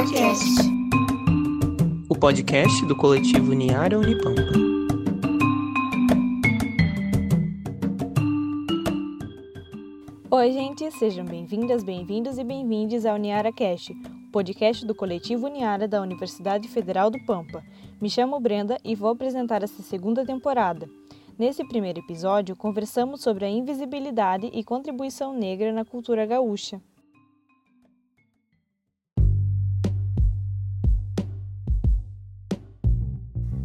Cast. O podcast do coletivo Niara Unipampa. Oi, gente, sejam bem-vindas, bem-vindos e bem-vindes ao Niara Cast, o podcast do coletivo Niara da Universidade Federal do Pampa. Me chamo Brenda e vou apresentar essa segunda temporada. Nesse primeiro episódio, conversamos sobre a invisibilidade e contribuição negra na cultura gaúcha.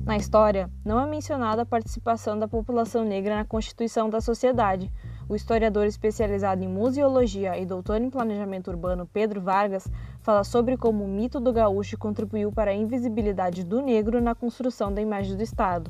Na história, não é mencionada a participação da população negra na constituição da sociedade. O historiador especializado em museologia e doutor em planejamento urbano Pedro Vargas fala sobre como o mito do gaúcho contribuiu para a invisibilidade do negro na construção da imagem do Estado.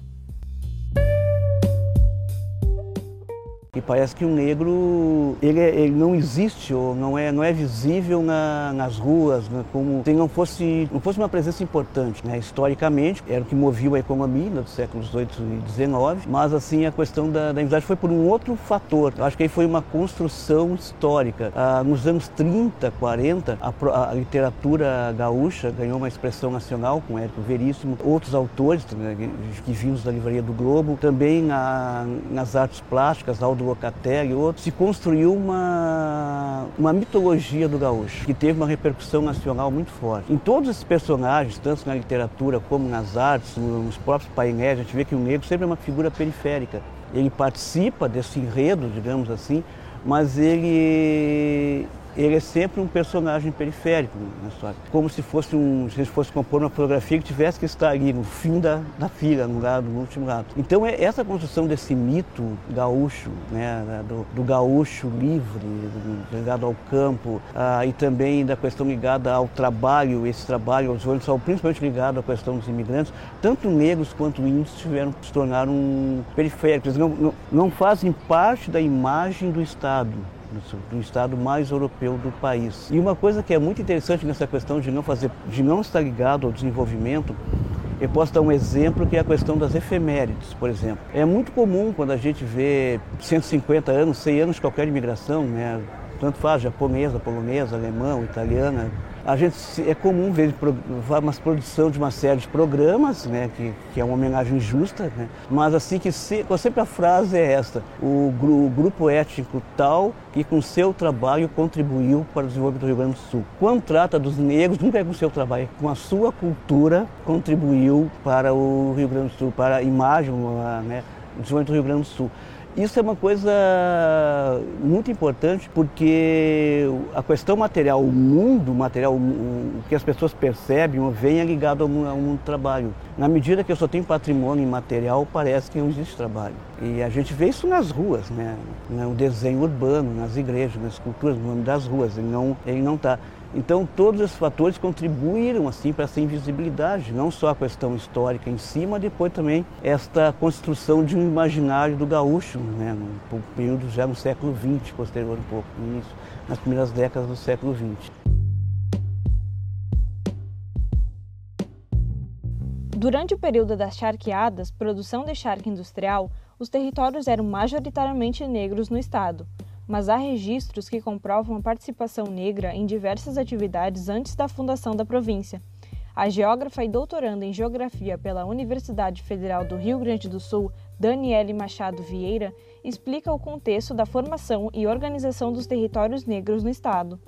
E parece que o negro ele, é, ele não existe ou não é, não é visível na, nas ruas, né, como se não fosse, não fosse uma presença importante. Né? Historicamente, era o que movia a economia dos séculos XVIII e XIX, mas assim a questão da, da foi por um outro fator. Eu acho que aí foi uma construção histórica. Ah, nos anos 30, 40, a, a, literatura gaúcha ganhou uma expressão nacional com Érico Veríssimo, outros autores né, que, que vindos da livraria do Globo, também a, nas artes plásticas, Aldo Locatelli e outros, se construiu uma, uma mitologia do gaúcho, que teve uma repercussão nacional muito forte. Em todos esses personagens, tanto na literatura como nas artes, nos próprios painéis, a gente vê que o negro sempre é uma figura periférica. Ele participa desse enredo, digamos assim, mas ele ele é sempre um personagem periférico na história. Como se fosse um, se fosse compor uma fotografia que tivesse que estar ali no fim da, da fila, no, lado, no último lado. Então é essa construção desse mito gaúcho, né, do, do gaúcho livre, ligado ao campo, ah, e também da questão ligada ao trabalho, esse trabalho aos olhos, principalmente ligado à questão dos imigrantes, tanto negros quanto índios tiveram se tornaram periféricos, não, não, não fazem parte da imagem do Estado do estado mais europeu do país. E uma coisa que é muito interessante nessa questão de não fazer, de não estar ligado ao desenvolvimento, eu posso dar um exemplo que é a questão das efemérides, por exemplo. É muito comum quando a gente vê 150 anos, 100 anos de qualquer imigração, né? tanto faz japonesa, polonesa, alemã, italiana, a gente é comum ver uma produção de uma série de programas, né, que, que é uma homenagem justa, né, mas assim que se, sempre a frase é esta: o, o, grupo étnico tal que com seu trabalho contribuiu para o desenvolvimento do Rio Grande do Sul. Quando trata dos negros, nunca é com seu trabalho, com a sua cultura contribuiu para o Rio Grande do Sul, para a imagem, né, o desenvolvimento do Rio Grande do Sul. Isso é uma coisa muito importante porque a questão material, o mundo material, o que as pessoas percebem ou veem é ligado ao mundo do trabalho. Na medida que eu só tenho patrimônio imaterial, parece que não existe trabalho. E a gente vê isso nas ruas, né? no desenho urbano, nas igrejas, nas esculturas, no nome das ruas. Ele não está. Ele não tá. Então, todos esses fatores contribuíram assim para essa invisibilidade, não só a questão histórica em si, mas depois também esta construção de um imaginário do gaúcho, né, no período já no século XX, posterior um pouco, início, nas primeiras décadas do século XX. Durante o período das charqueadas, produção de charque industrial, os territórios eram majoritariamente negros no estado mas há registros que comprovam a participação negra em diversas atividades antes da fundação da província. A geógrafa e doutoranda em geografia pela Universidade Federal do Rio Grande do Sul, Daniele Machado Vieira, explica o contexto da formação e organização dos territórios negros no estado.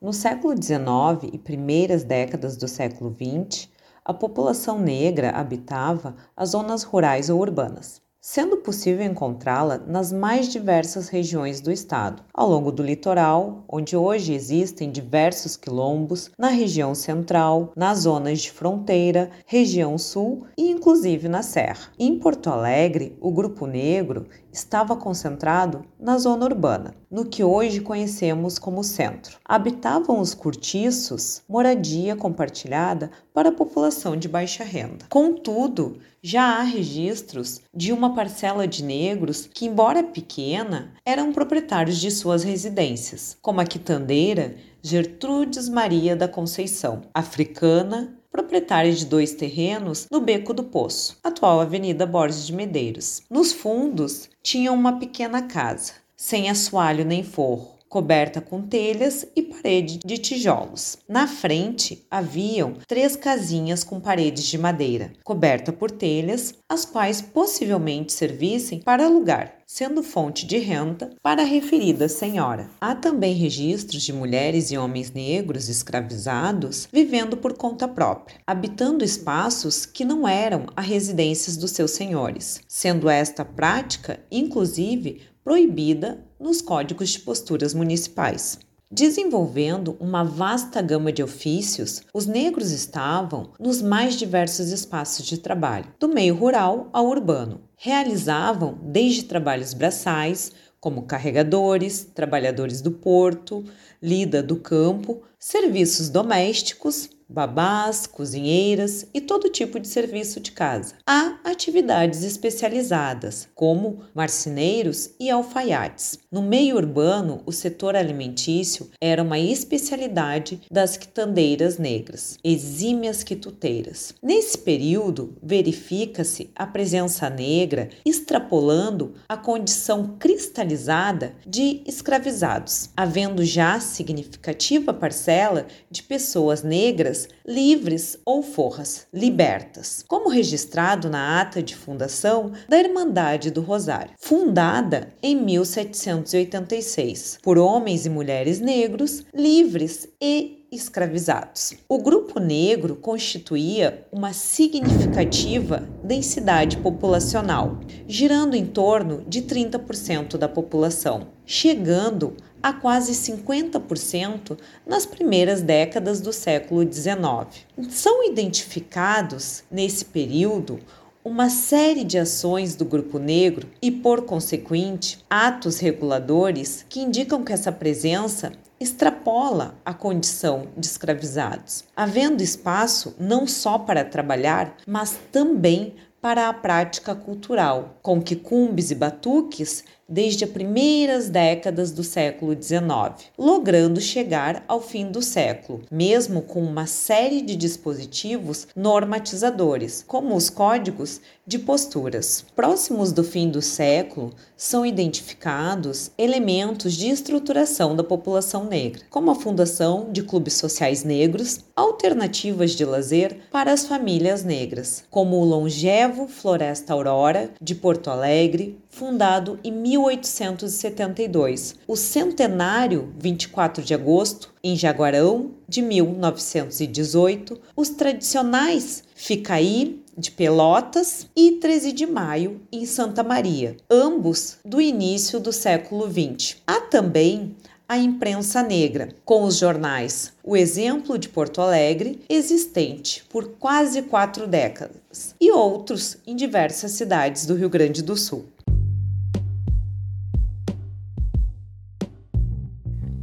No século XIX e primeiras décadas do século XX, a população negra habitava as zonas rurais ou urbanas sendo possível encontrá-la nas mais diversas regiões do estado, ao longo do litoral, onde hoje existem diversos quilombos, na região central, nas zonas de fronteira, região sul e inclusive na serra. Em Porto Alegre, o grupo negro estava concentrado na zona urbana, no que hoje conhecemos como centro. Habitavam os cortiços, moradia compartilhada para a população de baixa renda. Contudo, já há registros de uma parcela de negros que, embora pequena, eram proprietários de suas residências, como a quitandeira Gertrudes Maria da Conceição, africana, proprietária de dois terrenos no Beco do Poço, atual Avenida Borges de Medeiros. Nos fundos tinha uma pequena casa, sem assoalho nem forro, coberta com telhas e parede de tijolos. Na frente haviam três casinhas com paredes de madeira, coberta por telhas, as quais possivelmente servissem para alugar, sendo fonte de renda para a referida senhora. Há também registros de mulheres e homens negros escravizados vivendo por conta própria, habitando espaços que não eram as residências dos seus senhores, sendo esta prática, inclusive, proibida nos códigos de posturas municipais. Desenvolvendo uma vasta gama de ofícios, os negros estavam nos mais diversos espaços de trabalho, do meio rural ao urbano. Realizavam desde trabalhos braçais, como carregadores, trabalhadores do porto, lida do campo, serviços domésticos, babás, cozinheiras e todo tipo de serviço de casa. Há atividades especializadas, como marceneiros e alfaiates. No meio urbano, o setor alimentício era uma especialidade das quitandeiras negras, exímias quituteiras. Nesse período, verifica-se a presença negra extrapolando a condição cristalizada de escravizados, havendo já significativa parcela de pessoas negras livres ou forras, libertas, como registrado na ata de fundação da Irmandade do Rosário, fundada em 1786 por homens e mulheres negros, livres e escravizados. O grupo negro constituía uma significativa densidade populacional, girando em torno de 30% da população, chegando a quase 50% nas primeiras décadas do século XIX. São identificados nesse período uma série de ações do grupo negro e, por consequente, atos reguladores que indicam que essa presença extrapola a condição de escravizados, havendo espaço não só para trabalhar, mas também para a prática cultural, com quicumbes e batuques desde as primeiras décadas do século XIX, logrando chegar ao fim do século, mesmo com uma série de dispositivos normatizadores, como os códigos de posturas. Próximos do fim do século, são identificados elementos de estruturação da população negra, como a fundação de clubes sociais negros, alternativas de lazer para as famílias negras, como o longevo Floresta Aurora de Porto Alegre, fundado em 1872, o centenário 24 de agosto em Jaguarão de 1918, os tradicionais Ficaí de Pelotas e 13 de Maio em Santa Maria, ambos do início do século XX. Há também a imprensa negra, com os jornais O Exemplo de Porto Alegre, existente por quase quatro décadas, e outros em diversas cidades do Rio Grande do Sul.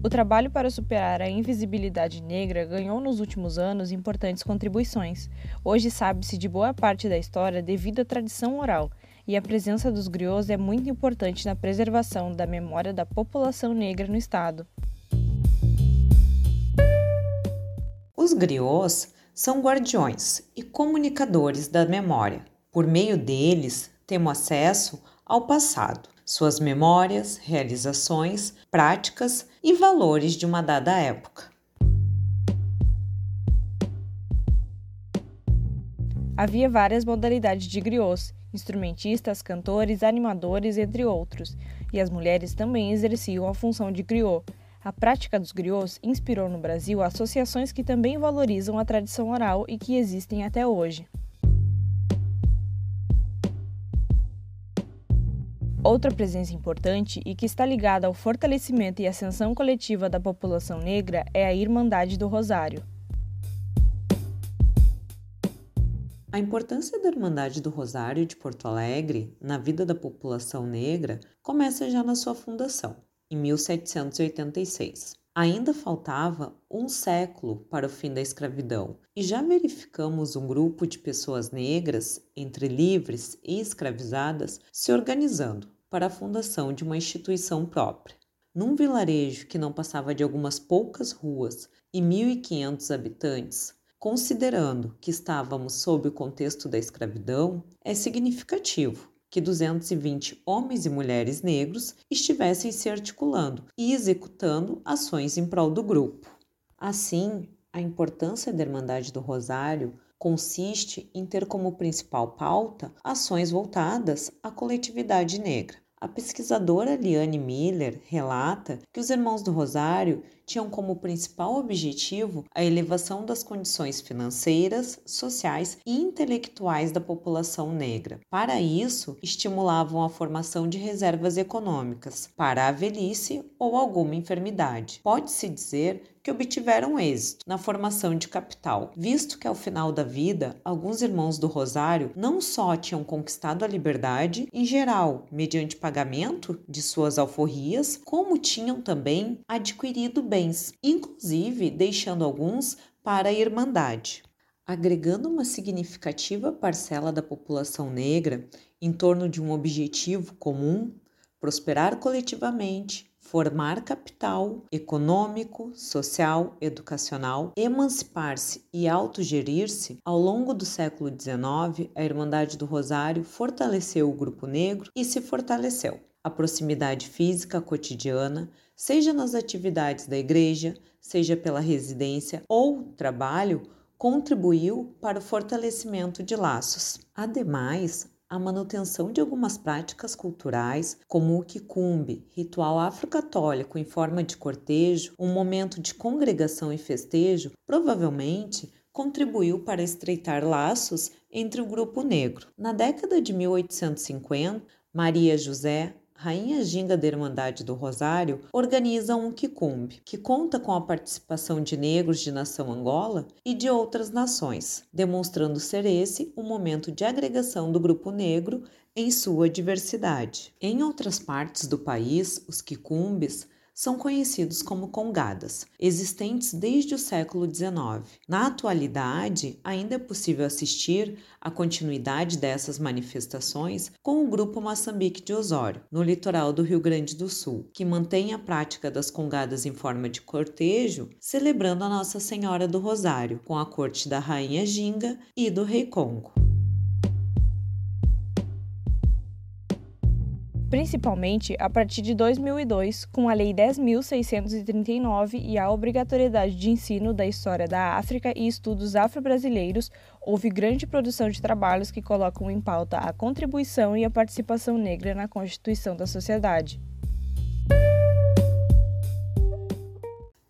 O trabalho para superar a invisibilidade negra ganhou nos últimos anos importantes contribuições. Hoje sabe-se de boa parte da história devido à tradição oral, e a presença dos griots é muito importante na preservação da memória da população negra no estado. Os griots são guardiões e comunicadores da memória. Por meio deles, temos acesso ao passado, suas memórias, realizações, práticas e valores de uma dada época. Havia várias modalidades de griots, instrumentistas, cantores, animadores, entre outros, e as mulheres também exerciam a função de griot. A prática dos griots inspirou no Brasil associações que também valorizam a tradição oral e que existem até hoje. Outra presença importante e que está ligada ao fortalecimento e ascensão coletiva da população negra é a Irmandade do Rosário. A importância da Irmandade do Rosário de Porto Alegre na vida da população negra começa já na sua fundação, em 1786. Ainda faltava um século para o fim da escravidão e já verificamos um grupo de pessoas negras, entre livres e escravizadas, se organizando para a fundação de uma instituição própria. Num vilarejo que não passava de algumas poucas ruas e 1.500 habitantes, considerando que estávamos sob o contexto da escravidão, é significativo que 220 homens e mulheres negros estivessem se articulando e executando ações em prol do grupo. Assim, a importância da Irmandade do Rosário consiste em ter como principal pauta ações voltadas à coletividade negra. A pesquisadora Liane Miller relata que os Irmãos do Rosário tinham como principal objetivo a elevação das condições financeiras, sociais e intelectuais da população negra. Para isso, estimulavam a formação de reservas econômicas para a velhice ou alguma enfermidade. Pode-se dizer que obtiveram êxito na formação de capital, visto que ao final da vida, alguns irmãos do Rosário não só tinham conquistado a liberdade, em geral, mediante pagamento de suas alforrias, como tinham também adquirido bens, inclusive deixando alguns para a Irmandade. Agregando uma significativa parcela da população negra em torno de um objetivo comum, prosperar coletivamente, formar capital econômico, social, educacional, emancipar-se e autogerir-se, ao longo do século XIX, a Irmandade do Rosário fortaleceu o grupo negro e se fortaleceu. A proximidade física cotidiana, seja nas atividades da igreja, seja pela residência ou trabalho, contribuiu para o fortalecimento de laços. Ademais, a manutenção de algumas práticas culturais, como o quicumbe, ritual afro-católico em forma de cortejo, um momento de congregação e festejo, provavelmente contribuiu para estreitar laços entre o grupo negro. Na década de 1850, Maria José Rainha Ginga da Irmandade do Rosário organiza um quicumbe, que conta com a participação de negros de nação Angola e de outras nações, demonstrando ser esse um momento de agregação do grupo negro em sua diversidade. Em outras partes do país, os quicumbes são conhecidos como congadas, existentes desde o século XIX. Na atualidade, ainda é possível assistir à continuidade dessas manifestações com o grupo Moçambique de Osório, no litoral do Rio Grande do Sul, que mantém a prática das congadas em forma de cortejo, celebrando a Nossa Senhora do Rosário, com a corte da Rainha Ginga e do Rei Congo. Principalmente a partir de 2002, com a Lei 10.639 e a obrigatoriedade de ensino da história da África e estudos afro-brasileiros, houve grande produção de trabalhos que colocam em pauta a contribuição e a participação negra na constituição da sociedade.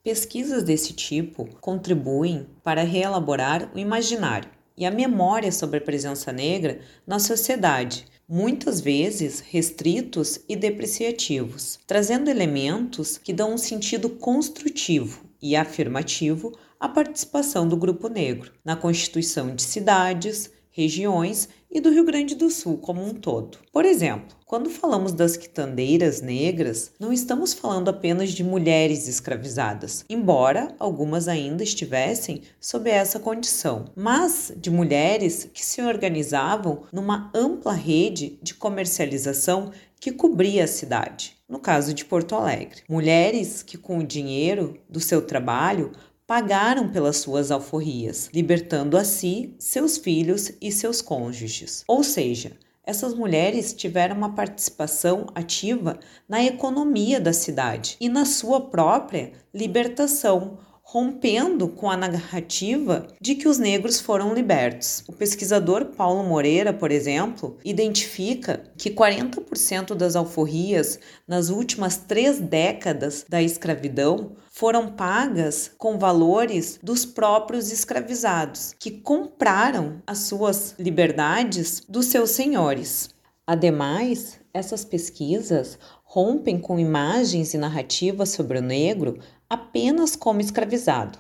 Pesquisas desse tipo contribuem para reelaborar o imaginário e a memória sobre a presença negra na sociedade muitas vezes restritos e depreciativos, trazendo elementos que dão um sentido construtivo e afirmativo à participação do grupo negro na constituição de cidades, regiões e do Rio Grande do Sul como um todo. Por exemplo, quando falamos das quitandeiras negras, não estamos falando apenas de mulheres escravizadas, embora algumas ainda estivessem sob essa condição, mas de mulheres que se organizavam numa ampla rede de comercialização que cobria a cidade. No caso de Porto Alegre, mulheres que, com o dinheiro do seu trabalho, pagaram pelas suas alforrias, libertando a si, seus filhos e seus cônjuges. Ou seja, essas mulheres tiveram uma participação ativa na economia da cidade e na sua própria libertação, rompendo com a narrativa de que os negros foram libertos. O pesquisador Paulo Moreira, por exemplo, identifica que 40% das alforrias nas últimas três décadas da escravidão foram pagas com valores dos próprios escravizados, que compraram as suas liberdades dos seus senhores. Ademais, essas pesquisas rompem com imagens e narrativas sobre o negro apenas como escravizado,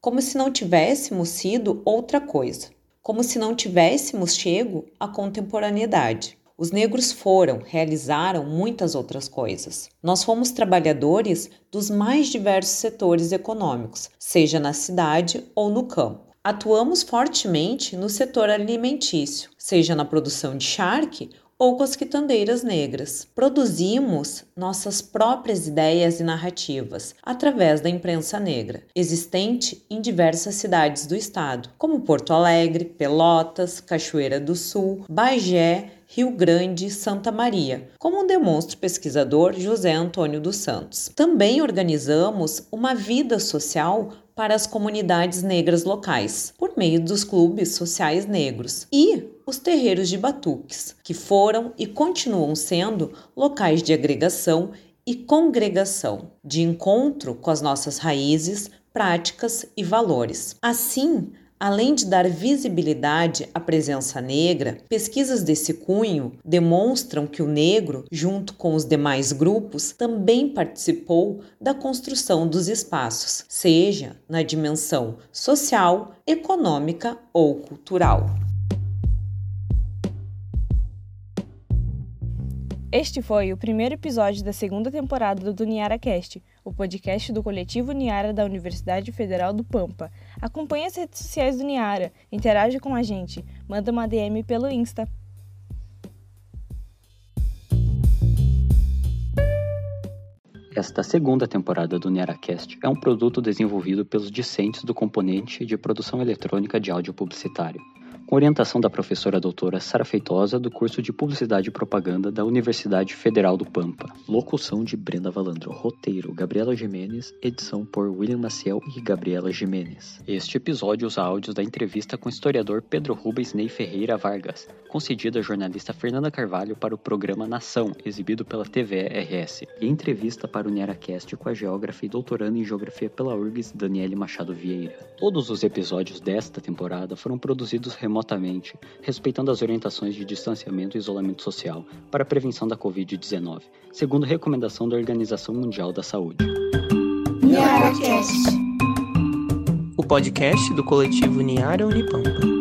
como se não tivéssemos sido outra coisa, como se não tivéssemos chego à contemporaneidade. Os negros foram, realizaram muitas outras coisas. Nós fomos trabalhadores dos mais diversos setores econômicos, seja na cidade ou no campo. Atuamos fortemente no setor alimentício, seja na produção de charque ou com as quitandeiras negras. Produzimos nossas próprias ideias e narrativas através da imprensa negra, existente em diversas cidades do estado, como Porto Alegre, Pelotas, Cachoeira do Sul, Bagé, Rio Grande Santa Maria, como demonstra o pesquisador José Antônio dos Santos. Também organizamos uma vida social para as comunidades negras locais, por meio dos clubes sociais negros e os terreiros de batuques, que foram e continuam sendo locais de agregação e congregação, de encontro com as nossas raízes, práticas e valores. Assim, Além de dar visibilidade à presença negra, pesquisas desse cunho demonstram que o negro, junto com os demais grupos, também participou da construção dos espaços, seja na dimensão social, econômica ou cultural. Este foi o primeiro episódio da segunda temporada do NiaraCast, o podcast do coletivo Niara da Universidade Federal do Pampa. Acompanhe as redes sociais do Niara, interage com a gente, manda uma DM pelo Insta. Esta segunda temporada do NiaraCast é um produto desenvolvido pelos discentes do componente de produção eletrônica de áudio publicitário com orientação da professora doutora Sara Feitosa, do curso de Publicidade e Propaganda da Universidade Federal do Pampa. Locução de Brenda Valandro. Roteiro Gabriela Jimenez. Edição por William Maciel e Gabriela Jimenez. Este episódio usa áudios da entrevista com o historiador Pedro Rubens Ney Ferreira Vargas, concedida à jornalista Fernanda Carvalho para o programa Nação, exibido pela TVE-RS, e entrevista para o NeraCast com a geógrafa e doutoranda em Geografia pela URGS, Daniele Machado Vieira. Todos os episódios desta temporada foram produzidos remotamente remotamente, respeitando as orientações de distanciamento e isolamento social para a prevenção da Covid-19, segundo recomendação da Organização Mundial da Saúde. O podcast do coletivo Niara Unipampa.